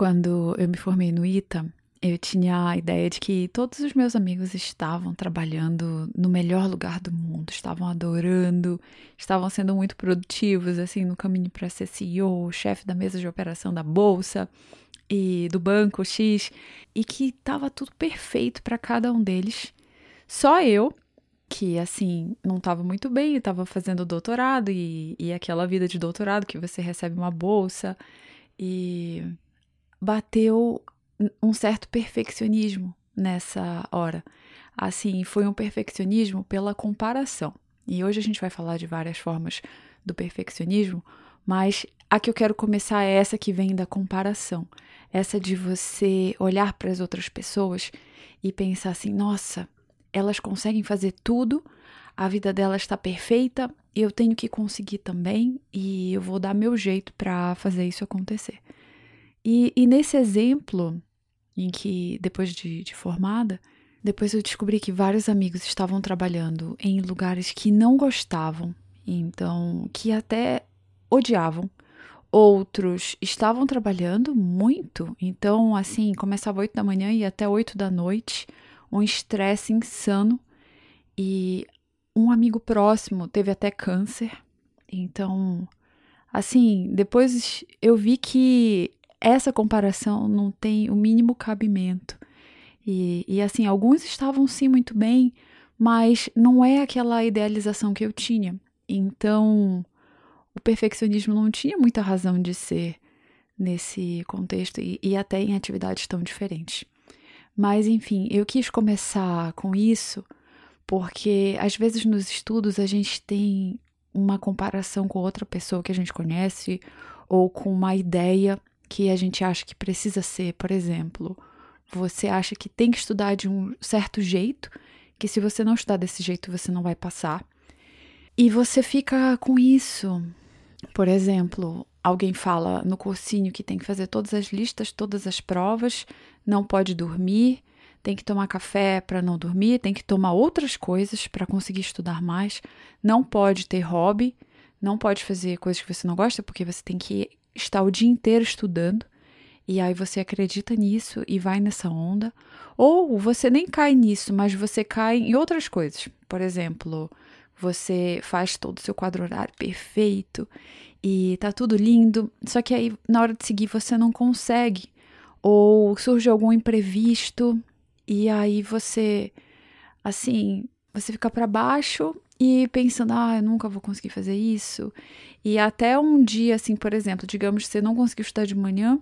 quando eu me formei no ITA, eu tinha a ideia de que todos os meus amigos estavam trabalhando no melhor lugar do mundo, estavam adorando, estavam sendo muito produtivos, assim, no caminho para ser CEO, chefe da mesa de operação da bolsa e do banco X, e que estava tudo perfeito para cada um deles. Só eu, que assim, não estava muito bem, estava fazendo doutorado e, e aquela vida de doutorado que você recebe uma bolsa e bateu um certo perfeccionismo nessa hora. Assim, foi um perfeccionismo pela comparação. E hoje a gente vai falar de várias formas do perfeccionismo, mas a que eu quero começar é essa que vem da comparação. Essa de você olhar para as outras pessoas e pensar assim: nossa, elas conseguem fazer tudo, a vida delas está perfeita, eu tenho que conseguir também e eu vou dar meu jeito para fazer isso acontecer. E, e nesse exemplo, em que, depois de, de formada, depois eu descobri que vários amigos estavam trabalhando em lugares que não gostavam, então, que até odiavam. Outros estavam trabalhando muito, então, assim, começava oito da manhã e até oito da noite, um estresse insano. E um amigo próximo teve até câncer, então, assim, depois eu vi que essa comparação não tem o mínimo cabimento. E, e assim, alguns estavam sim muito bem, mas não é aquela idealização que eu tinha. Então, o perfeccionismo não tinha muita razão de ser nesse contexto e, e até em atividades tão diferentes. Mas, enfim, eu quis começar com isso porque às vezes nos estudos a gente tem uma comparação com outra pessoa que a gente conhece ou com uma ideia que a gente acha que precisa ser, por exemplo, você acha que tem que estudar de um certo jeito, que se você não estudar desse jeito você não vai passar. E você fica com isso. Por exemplo, alguém fala no cursinho que tem que fazer todas as listas, todas as provas, não pode dormir, tem que tomar café para não dormir, tem que tomar outras coisas para conseguir estudar mais, não pode ter hobby, não pode fazer coisas que você não gosta porque você tem que está o dia inteiro estudando e aí você acredita nisso e vai nessa onda, ou você nem cai nisso, mas você cai em outras coisas. Por exemplo, você faz todo o seu quadro horário perfeito e tá tudo lindo, só que aí na hora de seguir você não consegue, ou surge algum imprevisto e aí você assim, você fica para baixo e pensando, ah, eu nunca vou conseguir fazer isso. E até um dia, assim, por exemplo, digamos que você não conseguiu estudar de manhã,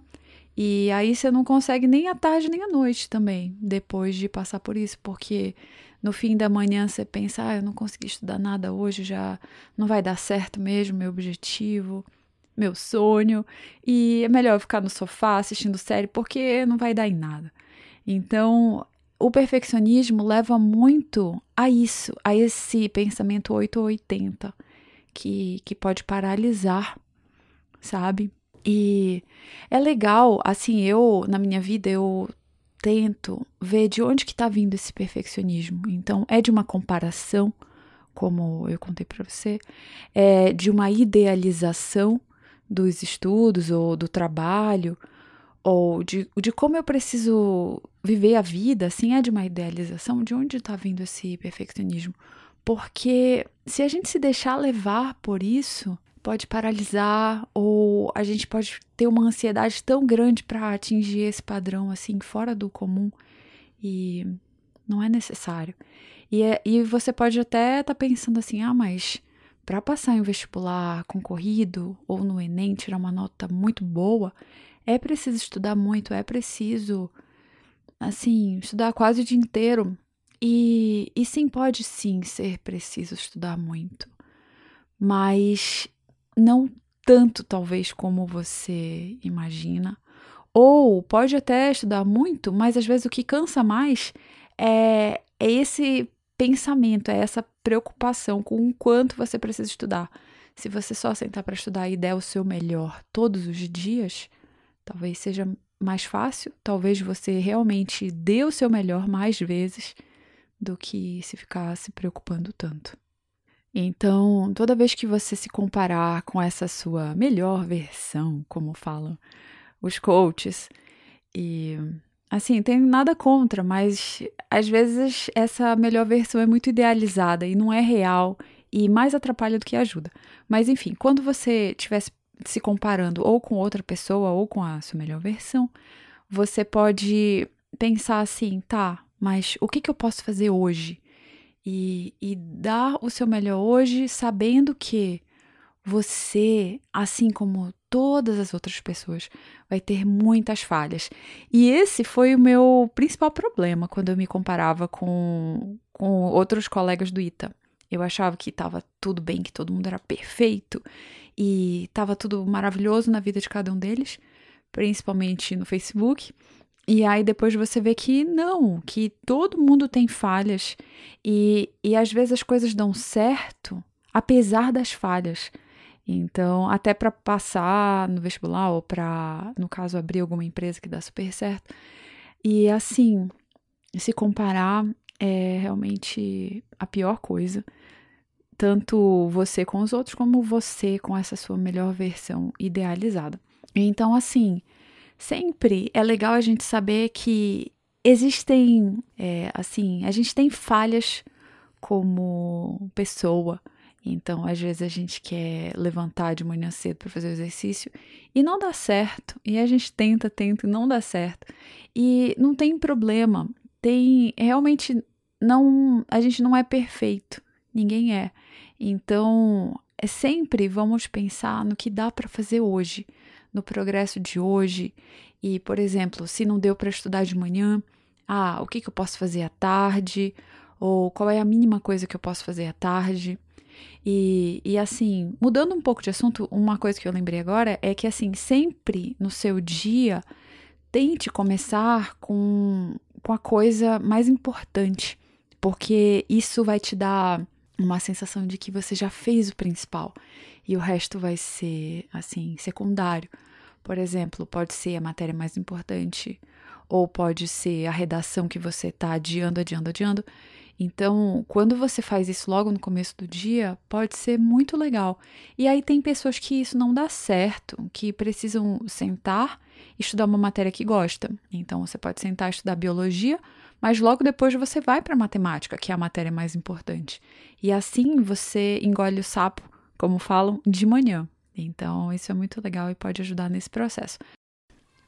e aí você não consegue nem à tarde nem à noite também, depois de passar por isso, porque no fim da manhã você pensa, ah, eu não consegui estudar nada hoje, já não vai dar certo mesmo meu objetivo, meu sonho, e é melhor eu ficar no sofá assistindo série, porque não vai dar em nada. Então, o perfeccionismo leva muito a isso, a esse pensamento 8 ou 80, que, que pode paralisar, sabe? E é legal, assim, eu, na minha vida, eu tento ver de onde que tá vindo esse perfeccionismo. Então, é de uma comparação, como eu contei para você, é de uma idealização dos estudos ou do trabalho, ou de, de como eu preciso viver a vida, assim, é de uma idealização, de onde está vindo esse perfeccionismo? Porque se a gente se deixar levar por isso, pode paralisar ou a gente pode ter uma ansiedade tão grande para atingir esse padrão assim fora do comum e não é necessário. E, é, e você pode até estar tá pensando assim: ah, mas para passar em vestibular concorrido ou no Enem tirar uma nota muito boa, é preciso estudar muito, é preciso, assim, estudar quase o dia inteiro. E, e sim, pode sim ser preciso estudar muito, mas não tanto, talvez, como você imagina. Ou pode até estudar muito, mas às vezes o que cansa mais é, é esse pensamento, é essa preocupação com o quanto você precisa estudar. Se você só sentar para estudar e der o seu melhor todos os dias, Talvez seja mais fácil, talvez você realmente dê o seu melhor mais vezes do que se ficar se preocupando tanto. Então, toda vez que você se comparar com essa sua melhor versão, como falam os coaches, E assim, tem nada contra, mas às vezes essa melhor versão é muito idealizada e não é real e mais atrapalha do que ajuda. Mas enfim, quando você estiver se comparando ou com outra pessoa ou com a sua melhor versão, você pode pensar assim, tá, mas o que, que eu posso fazer hoje? E, e dar o seu melhor hoje, sabendo que você, assim como todas as outras pessoas, vai ter muitas falhas. E esse foi o meu principal problema quando eu me comparava com, com outros colegas do ITA. Eu achava que estava tudo bem, que todo mundo era perfeito e estava tudo maravilhoso na vida de cada um deles, principalmente no Facebook. E aí depois você vê que não, que todo mundo tem falhas e, e às vezes as coisas dão certo apesar das falhas. Então, até para passar no vestibular ou para, no caso, abrir alguma empresa que dá super certo. E assim, se comparar é realmente a pior coisa. Tanto você com os outros, como você com essa sua melhor versão idealizada. Então, assim, sempre é legal a gente saber que existem, é, assim, a gente tem falhas como pessoa. Então, às vezes a gente quer levantar de manhã cedo para fazer o exercício e não dá certo. E a gente tenta, tenta e não dá certo. E não tem problema. Tem realmente não, a gente não é perfeito. Ninguém é. Então, é sempre vamos pensar no que dá para fazer hoje, no progresso de hoje. E, por exemplo, se não deu para estudar de manhã, ah, o que, que eu posso fazer à tarde? Ou qual é a mínima coisa que eu posso fazer à tarde? E, e assim, mudando um pouco de assunto, uma coisa que eu lembrei agora é que, assim, sempre no seu dia, tente começar com, com a coisa mais importante, porque isso vai te dar uma sensação de que você já fez o principal e o resto vai ser, assim, secundário. Por exemplo, pode ser a matéria mais importante, ou pode ser a redação que você está adiando, adiando, adiando. Então, quando você faz isso logo no começo do dia, pode ser muito legal. E aí tem pessoas que isso não dá certo, que precisam sentar e estudar uma matéria que gosta. Então, você pode sentar e estudar biologia, mas logo depois você vai para matemática, que é a matéria mais importante. E assim você engole o sapo, como falam, de manhã. Então, isso é muito legal e pode ajudar nesse processo.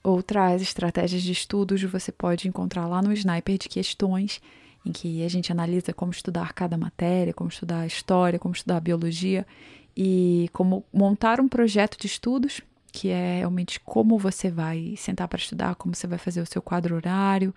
Outras estratégias de estudos você pode encontrar lá no Sniper de questões em que a gente analisa como estudar cada matéria, como estudar a história, como estudar a biologia e como montar um projeto de estudos, que é realmente como você vai sentar para estudar, como você vai fazer o seu quadro horário,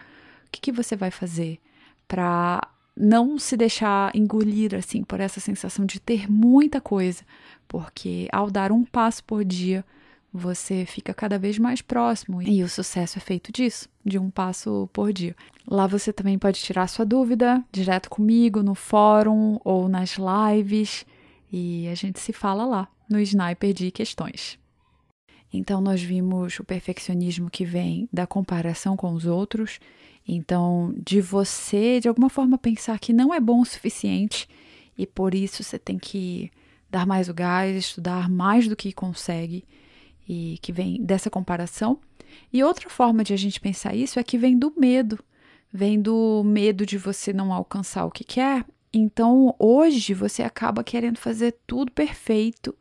que, que você vai fazer para não se deixar engolir assim por essa sensação de ter muita coisa, porque ao dar um passo por dia, você fica cada vez mais próximo e o sucesso é feito disso, de um passo por dia. Lá você também pode tirar sua dúvida direto comigo no fórum ou nas lives e a gente se fala lá no Sniper de questões. Então nós vimos o perfeccionismo que vem da comparação com os outros, então de você de alguma forma pensar que não é bom o suficiente e por isso você tem que dar mais o gás, estudar mais do que consegue e que vem dessa comparação. E outra forma de a gente pensar isso é que vem do medo, vem do medo de você não alcançar o que quer. Então, hoje você acaba querendo fazer tudo perfeito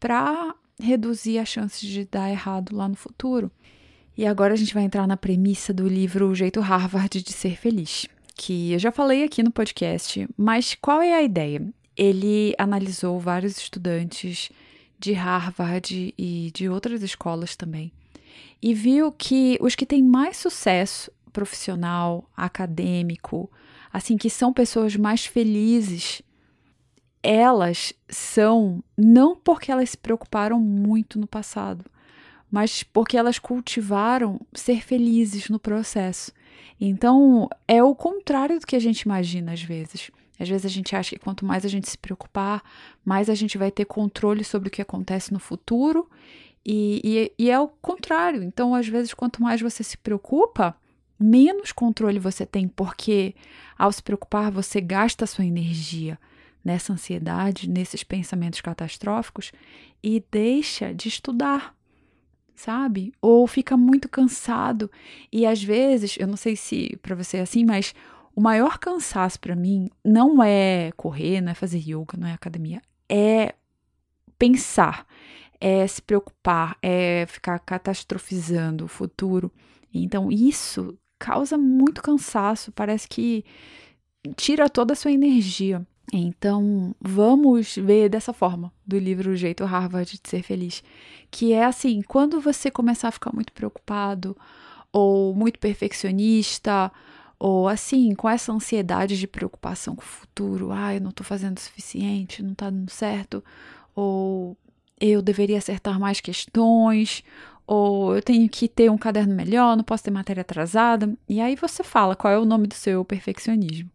para reduzir as chances de dar errado lá no futuro. E agora a gente vai entrar na premissa do livro O Jeito Harvard de Ser Feliz, que eu já falei aqui no podcast, mas qual é a ideia? Ele analisou vários estudantes de Harvard e de outras escolas também, e viu que os que têm mais sucesso profissional, acadêmico, assim, que são pessoas mais felizes, elas são não porque elas se preocuparam muito no passado, mas porque elas cultivaram ser felizes no processo. Então, é o contrário do que a gente imagina às vezes. Às vezes a gente acha que quanto mais a gente se preocupar, mais a gente vai ter controle sobre o que acontece no futuro. E, e, e é o contrário. Então, às vezes, quanto mais você se preocupa, menos controle você tem, porque ao se preocupar, você gasta sua energia nessa ansiedade, nesses pensamentos catastróficos e deixa de estudar. sabe? Ou fica muito cansado. E às vezes, eu não sei se para você é assim, mas o maior cansaço para mim não é correr, não é fazer yoga, não é academia, é pensar, é se preocupar, é ficar catastrofizando o futuro. Então, isso causa muito cansaço, parece que tira toda a sua energia. Então, vamos ver dessa forma, do livro O Jeito Harvard de Ser Feliz, que é assim, quando você começar a ficar muito preocupado ou muito perfeccionista, ou assim, com essa ansiedade de preocupação com o futuro, ah, eu não tô fazendo o suficiente, não tá dando certo, ou eu deveria acertar mais questões, ou eu tenho que ter um caderno melhor, não posso ter matéria atrasada. E aí você fala qual é o nome do seu perfeccionismo.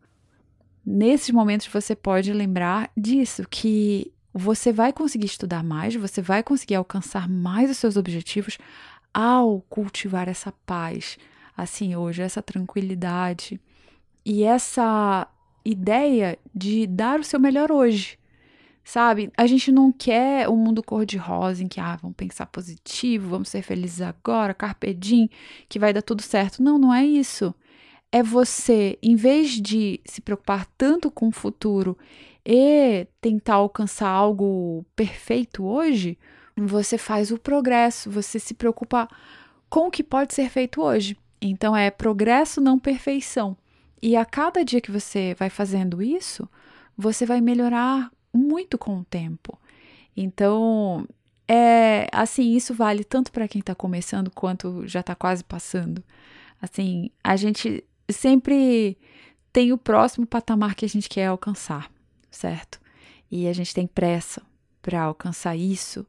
Nesses momentos você pode lembrar disso, que você vai conseguir estudar mais, você vai conseguir alcançar mais os seus objetivos ao cultivar essa paz, assim, hoje, essa tranquilidade e essa ideia de dar o seu melhor hoje. Sabe? A gente não quer um mundo cor-de-rosa em que, ah, vamos pensar positivo, vamos ser felizes agora, carpe diem, que vai dar tudo certo. Não, não é isso. É você, em vez de se preocupar tanto com o futuro e tentar alcançar algo perfeito hoje, você faz o progresso, você se preocupa com o que pode ser feito hoje. Então é progresso, não perfeição. E a cada dia que você vai fazendo isso, você vai melhorar muito com o tempo. Então, é assim, isso vale tanto para quem está começando quanto já está quase passando. Assim, a gente sempre tem o próximo patamar que a gente quer alcançar, certo? E a gente tem pressa para alcançar isso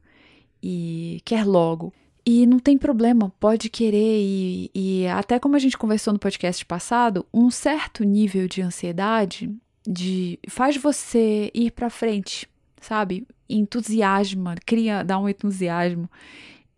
e quer logo. E não tem problema, pode querer, e, e até como a gente conversou no podcast passado, um certo nível de ansiedade de faz você ir para frente, sabe? Entusiasma, cria, dá um entusiasmo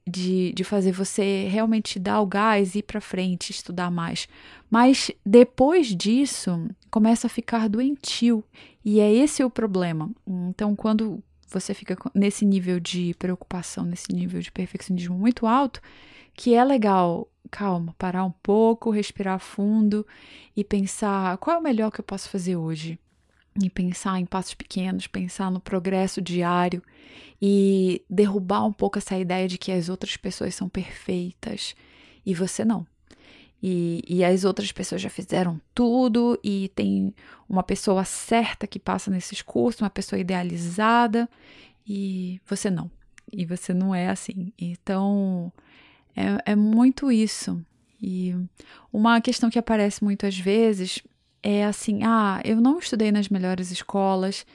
de, de fazer você realmente dar o gás, ir para frente, estudar mais. Mas depois disso, começa a ficar doentio. E é esse o problema. Então, quando você fica nesse nível de preocupação, nesse nível de perfeccionismo muito alto, que é legal, calma, parar um pouco, respirar fundo e pensar qual é o melhor que eu posso fazer hoje. E pensar em passos pequenos, pensar no progresso diário e derrubar um pouco essa ideia de que as outras pessoas são perfeitas e você não. E, e as outras pessoas já fizeram tudo e tem uma pessoa certa que passa nesses cursos, uma pessoa idealizada e você não. E você não é assim. Então, é, é muito isso. E uma questão que aparece muitas vezes é assim: ah, eu não estudei nas melhores escolas,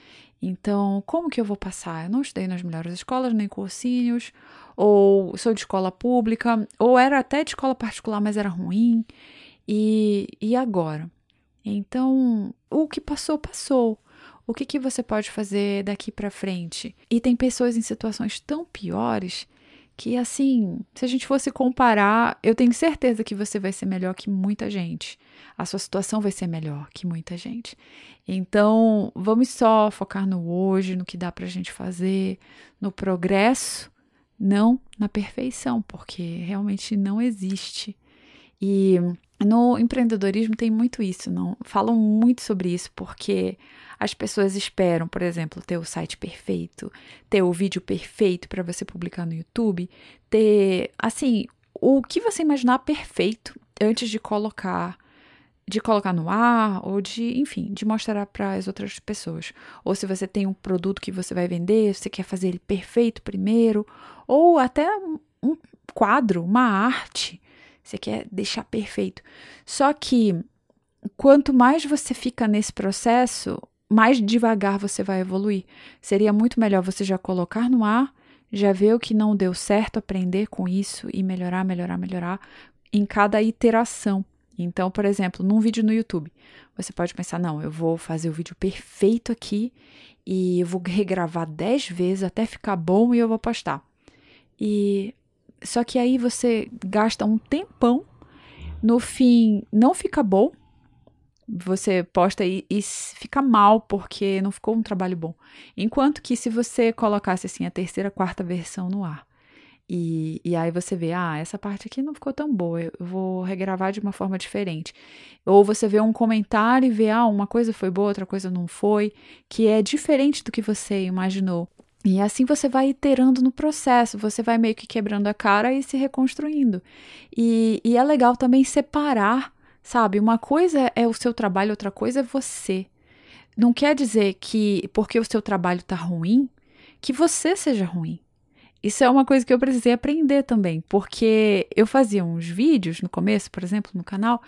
então como que eu vou passar? Eu não estudei nas melhores escolas, nem cursinhos, ou sou de escola pública, ou era até de escola particular, mas era ruim. E, e agora? Então, o que passou, passou. O que, que você pode fazer daqui para frente? E tem pessoas em situações tão piores que, assim, se a gente fosse comparar, eu tenho certeza que você vai ser melhor que muita gente. A sua situação vai ser melhor que muita gente. Então, vamos só focar no hoje, no que dá pra gente fazer, no progresso não na perfeição, porque realmente não existe. E no empreendedorismo tem muito isso, não falam muito sobre isso, porque as pessoas esperam, por exemplo, ter o site perfeito, ter o vídeo perfeito para você publicar no YouTube, ter assim, o que você imaginar perfeito antes de colocar de colocar no ar ou de, enfim, de mostrar para as outras pessoas. Ou se você tem um produto que você vai vender, você quer fazer ele perfeito primeiro, ou até um quadro, uma arte, você quer deixar perfeito. Só que quanto mais você fica nesse processo, mais devagar você vai evoluir. Seria muito melhor você já colocar no ar, já ver o que não deu certo, aprender com isso e melhorar, melhorar, melhorar em cada iteração. Então, por exemplo, num vídeo no YouTube, você pode pensar: não, eu vou fazer o vídeo perfeito aqui e eu vou regravar 10 vezes até ficar bom e eu vou postar. E só que aí você gasta um tempão, no fim não fica bom. Você posta e, e fica mal porque não ficou um trabalho bom. Enquanto que se você colocasse assim a terceira, quarta versão no ar E, e aí você vê, ah, essa parte aqui não ficou tão boa, eu vou regravar de uma forma diferente. Ou você vê um comentário e vê, ah, uma coisa foi boa, outra coisa não foi, que é diferente do que você imaginou. E assim você vai iterando no processo, você vai meio que quebrando a cara e se reconstruindo. E, e é legal também separar, sabe? Uma coisa é o seu trabalho, outra coisa é você. Não quer dizer que porque o seu trabalho tá ruim, que você seja ruim. Isso é uma coisa que eu precisei aprender também, porque eu fazia uns vídeos no começo, por exemplo, no canal,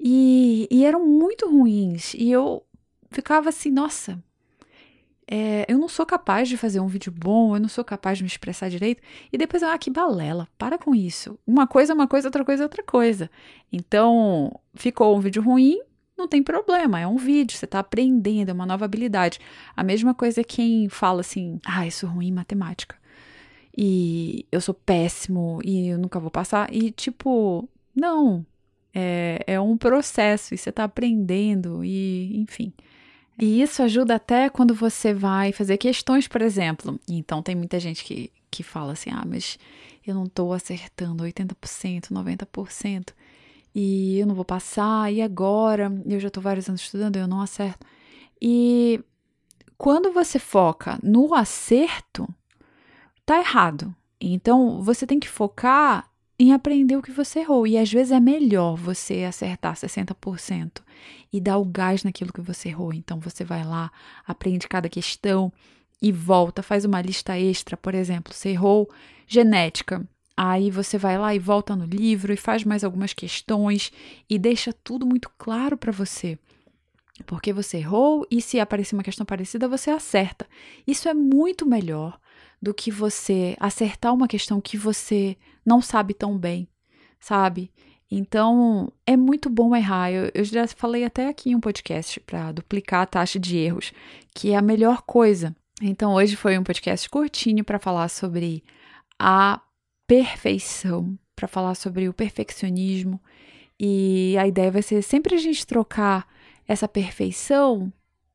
e, e eram muito ruins. E eu ficava assim, nossa, é, eu não sou capaz de fazer um vídeo bom, eu não sou capaz de me expressar direito. E depois, ah, que balela, para com isso. Uma coisa é uma coisa, outra coisa é outra coisa. Então, ficou um vídeo ruim, não tem problema, é um vídeo, você está aprendendo, é uma nova habilidade. A mesma coisa quem fala assim, ah, isso é ruim em matemática e eu sou péssimo e eu nunca vou passar. E, tipo, não. É, é um processo e você está aprendendo e, enfim. E isso ajuda até quando você vai fazer questões, por exemplo. Então, tem muita gente que, que fala assim: ah, mas eu não estou acertando 80%, 90%, e eu não vou passar, e agora? Eu já estou vários anos estudando, eu não acerto. E quando você foca no acerto, tá errado. Então, você tem que focar em aprender o que você errou. E às vezes é melhor você acertar 60% e dar o gás naquilo que você errou. Então, você vai lá, aprende cada questão e volta, faz uma lista extra. Por exemplo, você errou genética. Aí você vai lá e volta no livro e faz mais algumas questões e deixa tudo muito claro para você. Porque você errou e se aparecer uma questão parecida, você acerta. Isso é muito melhor do que você acertar uma questão que você não sabe tão bem, sabe? Então, é muito bom errar. Eu, eu já falei até aqui em um podcast para duplicar a taxa de erros, que é a melhor coisa. Então, hoje foi um podcast curtinho para falar sobre a perfeição, para falar sobre o perfeccionismo. E a ideia vai ser sempre a gente trocar essa perfeição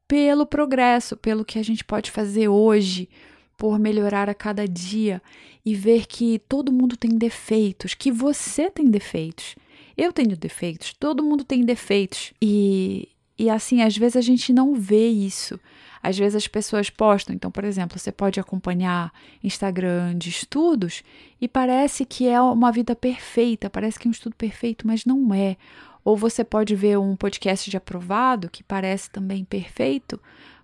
pelo progresso, pelo que a gente pode fazer hoje, por melhorar a cada dia e ver que todo mundo tem defeitos, que você tem defeitos. Eu tenho defeitos, todo mundo tem defeitos. E, e assim, às vezes a gente não vê isso. Às vezes as pessoas postam, então, por exemplo, você pode acompanhar Instagram de estudos e parece que é uma vida perfeita, parece que é um estudo perfeito, mas não é. Ou você pode ver um podcast de aprovado que parece também perfeito,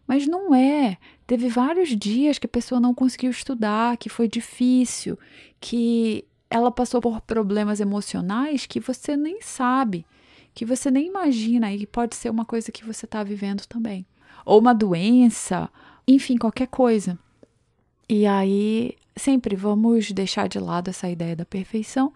mas não é. Teve vários dias que a pessoa não conseguiu estudar, que foi difícil, que ela passou por problemas emocionais que você nem sabe, que você nem imagina e pode ser uma coisa que você está vivendo também. Ou uma doença, enfim, qualquer coisa. E aí, sempre vamos deixar de lado essa ideia da perfeição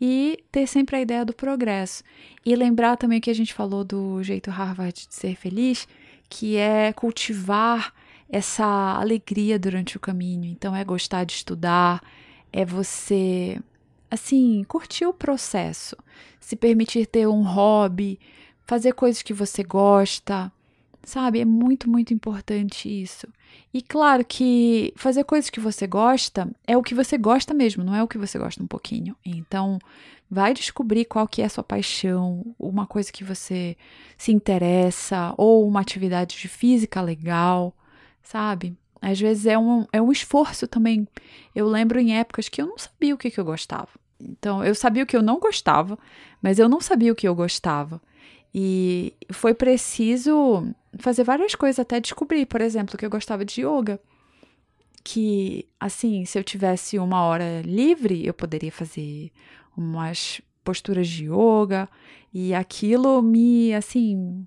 e ter sempre a ideia do progresso. E lembrar também que a gente falou do jeito Harvard de ser feliz, que é cultivar essa alegria durante o caminho. Então, é gostar de estudar, é você, assim, curtir o processo, se permitir ter um hobby, fazer coisas que você gosta, sabe? É muito, muito importante isso. E claro que fazer coisas que você gosta é o que você gosta mesmo, não é o que você gosta um pouquinho. Então, vai descobrir qual que é a sua paixão, uma coisa que você se interessa, ou uma atividade de física legal, sabe? Às vezes é um, é um esforço também. Eu lembro em épocas que eu não sabia o que, que eu gostava. Então, eu sabia o que eu não gostava, mas eu não sabia o que eu gostava. E foi preciso fazer várias coisas até descobrir, por exemplo, que eu gostava de yoga. Que, assim, se eu tivesse uma hora livre, eu poderia fazer umas posturas de yoga e aquilo me, assim,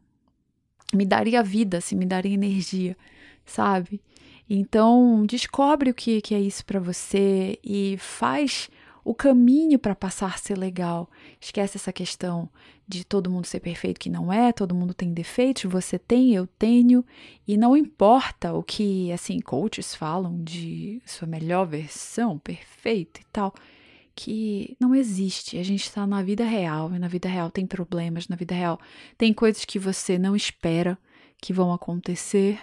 me daria vida, assim, me daria energia, sabe? Então, descobre o que, que é isso para você e faz o caminho para passar ser legal. Esquece essa questão de todo mundo ser perfeito, que não é, todo mundo tem defeitos, você tem, eu tenho, e não importa o que, assim, coaches falam de sua melhor versão, perfeito e tal, que não existe. A gente está na vida real, e na vida real tem problemas, na vida real tem coisas que você não espera que vão acontecer,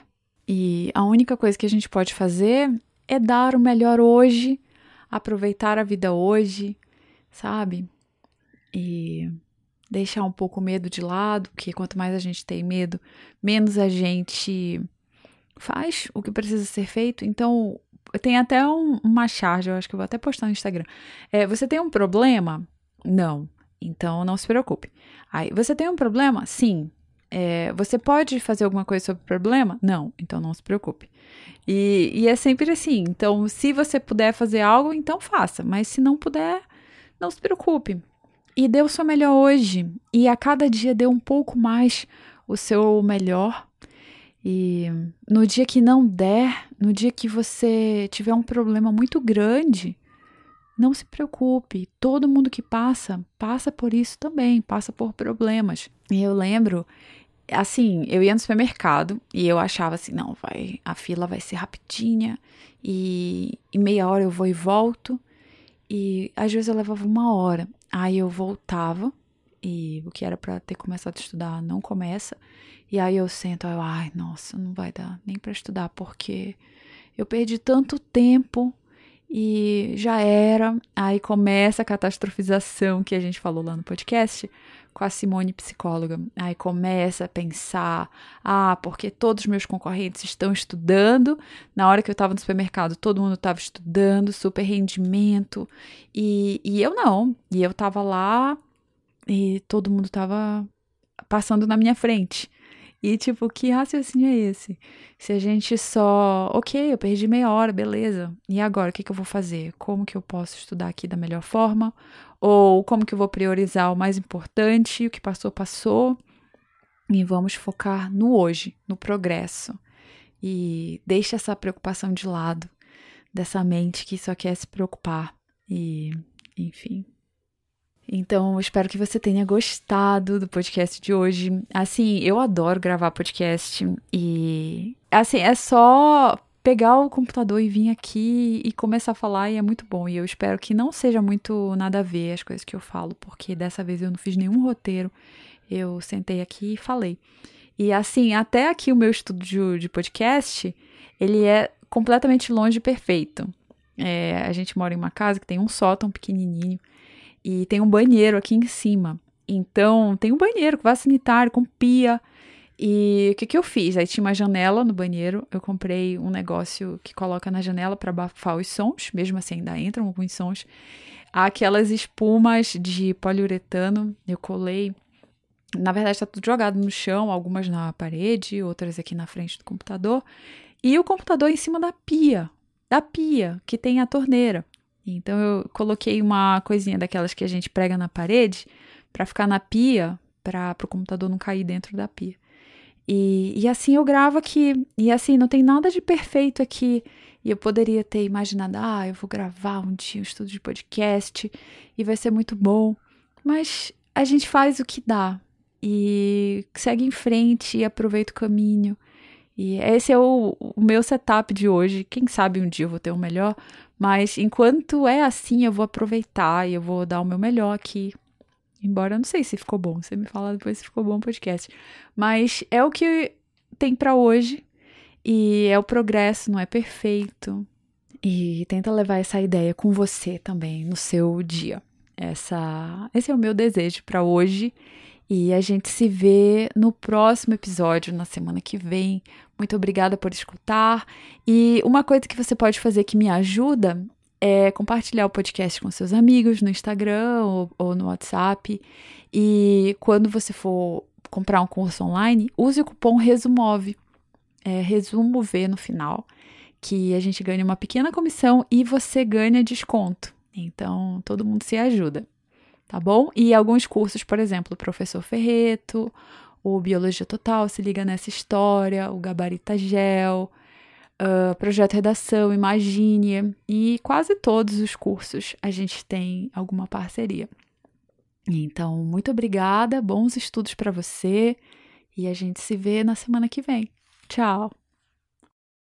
e a única coisa que a gente pode fazer é dar o melhor hoje aproveitar a vida hoje, sabe? E deixar um pouco o medo de lado, porque quanto mais a gente tem medo, menos a gente faz o que precisa ser feito. Então, tem até um, uma charge, eu acho que eu vou até postar no Instagram. É, você tem um problema? Não. Então, não se preocupe. Aí, você tem um problema? Sim. É, você pode fazer alguma coisa sobre o problema? Não. Então, não se preocupe. E, e é sempre assim. Então, se você puder fazer algo, então faça. Mas se não puder, não se preocupe. E dê o seu melhor hoje. E a cada dia dê um pouco mais o seu melhor. E no dia que não der, no dia que você tiver um problema muito grande, não se preocupe. Todo mundo que passa, passa por isso também, passa por problemas. E eu lembro, assim, eu ia no supermercado e eu achava assim, não, vai, a fila vai ser rapidinha e em meia hora eu vou e volto. E às vezes eu levava uma hora. Aí eu voltava e o que era para ter começado a estudar não começa. E aí eu sento, eu, ai, nossa, não vai dar nem para estudar porque eu perdi tanto tempo e já era. Aí começa a catastrofização que a gente falou lá no podcast com a Simone psicóloga. Aí começa a pensar: ah, porque todos os meus concorrentes estão estudando. Na hora que eu estava no supermercado, todo mundo estava estudando, super rendimento. E, e eu não. E eu estava lá e todo mundo estava passando na minha frente. E, tipo, que raciocínio é esse? Se a gente só, ok, eu perdi meia hora, beleza. E agora, o que, que eu vou fazer? Como que eu posso estudar aqui da melhor forma? Ou como que eu vou priorizar o mais importante? O que passou, passou. E vamos focar no hoje, no progresso. E deixa essa preocupação de lado, dessa mente que só quer se preocupar. E, enfim, então, espero que você tenha gostado do podcast de hoje. Assim, eu adoro gravar podcast e assim, é só pegar o computador e vir aqui e começar a falar e é muito bom. E eu espero que não seja muito nada a ver as coisas que eu falo, porque dessa vez eu não fiz nenhum roteiro. Eu sentei aqui e falei. E assim, até aqui o meu estúdio de podcast, ele é completamente longe de perfeito. É, a gente mora em uma casa que tem um sótão pequenininho e tem um banheiro aqui em cima. Então, tem um banheiro com vaso sanitário, com pia. E o que, que eu fiz? Aí tinha uma janela no banheiro. Eu comprei um negócio que coloca na janela para abafar os sons. Mesmo assim, ainda entram alguns sons. Aquelas espumas de poliuretano, eu colei. Na verdade, está tudo jogado no chão, algumas na parede, outras aqui na frente do computador. E o computador em cima da pia, da pia, que tem a torneira. Então eu coloquei uma coisinha daquelas que a gente prega na parede para ficar na pia, para o computador não cair dentro da pia. E, e assim eu gravo aqui. E assim, não tem nada de perfeito aqui. E eu poderia ter imaginado, ah, eu vou gravar um dia um estudo de podcast e vai ser muito bom. Mas a gente faz o que dá e segue em frente e aproveita o caminho. E esse é o, o meu setup de hoje. Quem sabe um dia eu vou ter um melhor, mas enquanto é assim, eu vou aproveitar e eu vou dar o meu melhor aqui. Embora eu não sei se ficou bom, você me fala depois se ficou bom o podcast. Mas é o que tem para hoje e é o progresso, não é perfeito. E tenta levar essa ideia com você também no seu dia. Essa, esse é o meu desejo para hoje. E a gente se vê no próximo episódio, na semana que vem. Muito obrigada por escutar. E uma coisa que você pode fazer que me ajuda é compartilhar o podcast com seus amigos no Instagram ou, ou no WhatsApp. E quando você for comprar um curso online, use o cupom RESUMOVE, é, resumo V no final, que a gente ganha uma pequena comissão e você ganha desconto. Então, todo mundo se ajuda tá bom? E alguns cursos, por exemplo, o Professor Ferreto, o Biologia Total se liga nessa história, o Gabarita Gel, uh, Projeto Redação, Imagine, e quase todos os cursos a gente tem alguma parceria. Então, muito obrigada, bons estudos para você e a gente se vê na semana que vem. Tchau!